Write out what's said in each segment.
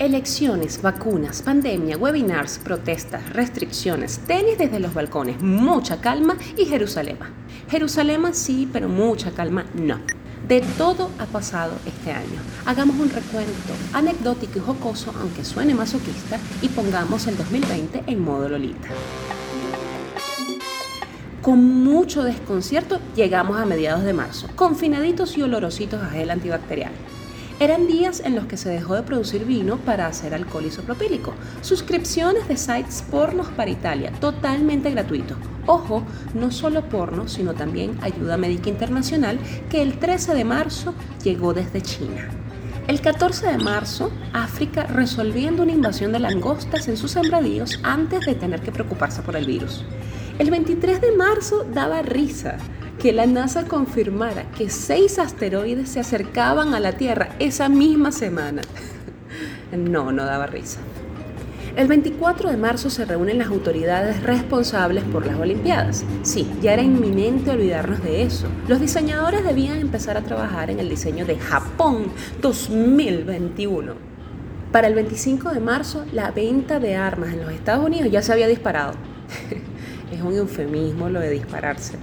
Elecciones, vacunas, pandemia, webinars, protestas, restricciones, tenis desde los balcones, mucha calma y Jerusalén. Jerusalén sí, pero mucha calma no. De todo ha pasado este año. Hagamos un recuento anecdótico y jocoso, aunque suene masoquista, y pongamos el 2020 en modo Lolita. Con mucho desconcierto llegamos a mediados de marzo, confinaditos y olorositos a gel antibacterial. Eran días en los que se dejó de producir vino para hacer alcohol isopropílico. Suscripciones de sites pornos para Italia, totalmente gratuito. Ojo, no solo porno, sino también ayuda médica internacional que el 13 de marzo llegó desde China. El 14 de marzo, África resolviendo una invasión de langostas en sus sembradíos antes de tener que preocuparse por el virus. El 23 de marzo daba risa que la NASA confirmara que seis asteroides se acercaban a la Tierra esa misma semana. No, no daba risa. El 24 de marzo se reúnen las autoridades responsables por las Olimpiadas. Sí, ya era inminente olvidarnos de eso. Los diseñadores debían empezar a trabajar en el diseño de Japón 2021. Para el 25 de marzo, la venta de armas en los Estados Unidos ya se había disparado. es un eufemismo lo de dispararse.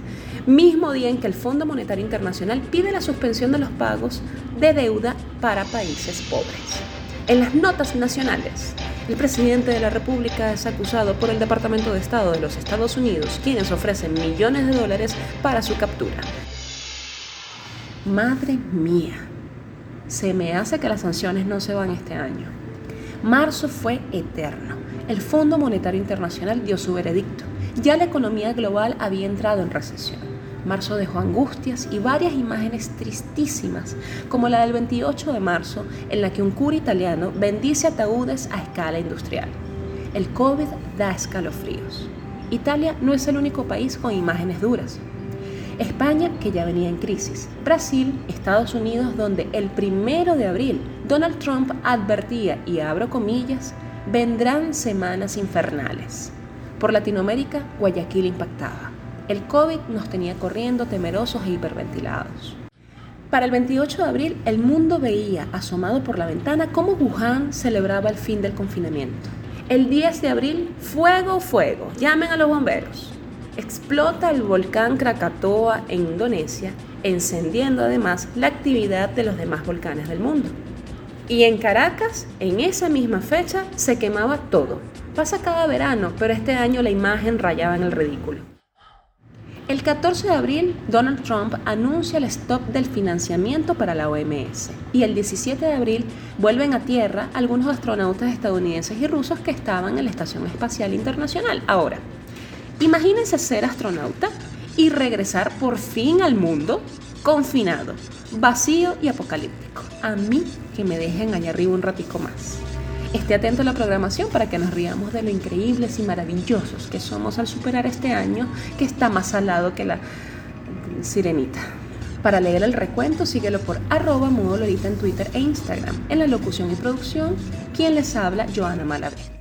Mismo día en que el Fondo Monetario Internacional pide la suspensión de los pagos de deuda para países pobres. En las notas nacionales, el presidente de la República es acusado por el Departamento de Estado de los Estados Unidos, quienes ofrecen millones de dólares para su captura. Madre mía, se me hace que las sanciones no se van este año. Marzo fue eterno. El Fondo Monetario Internacional dio su veredicto ya la economía global había entrado en recesión. Marzo dejó angustias y varias imágenes tristísimas, como la del 28 de marzo, en la que un cura italiano bendice ataúdes a escala industrial. El COVID da escalofríos. Italia no es el único país con imágenes duras. España, que ya venía en crisis. Brasil, Estados Unidos, donde el primero de abril Donald Trump advertía, y abro comillas, vendrán semanas infernales. Por Latinoamérica, Guayaquil impactaba. El COVID nos tenía corriendo temerosos e hiperventilados. Para el 28 de abril, el mundo veía, asomado por la ventana, cómo Wuhan celebraba el fin del confinamiento. El 10 de abril, fuego, fuego, llamen a los bomberos. Explota el volcán Krakatoa en Indonesia, encendiendo además la actividad de los demás volcanes del mundo. Y en Caracas, en esa misma fecha, se quemaba todo, Pasa cada verano, pero este año la imagen rayaba en el ridículo. El 14 de abril, Donald Trump anuncia el stop del financiamiento para la OMS. Y el 17 de abril vuelven a tierra algunos astronautas estadounidenses y rusos que estaban en la Estación Espacial Internacional. Ahora, imagínense ser astronauta y regresar por fin al mundo confinado, vacío y apocalíptico. A mí que me dejen allá arriba un ratico más. Esté atento a la programación para que nos riamos de lo increíbles y maravillosos que somos al superar este año que está más salado que la sirenita. Para leer el recuento, síguelo por arroba en Twitter e Instagram. En la locución y producción, quien les habla, Joana Malavé.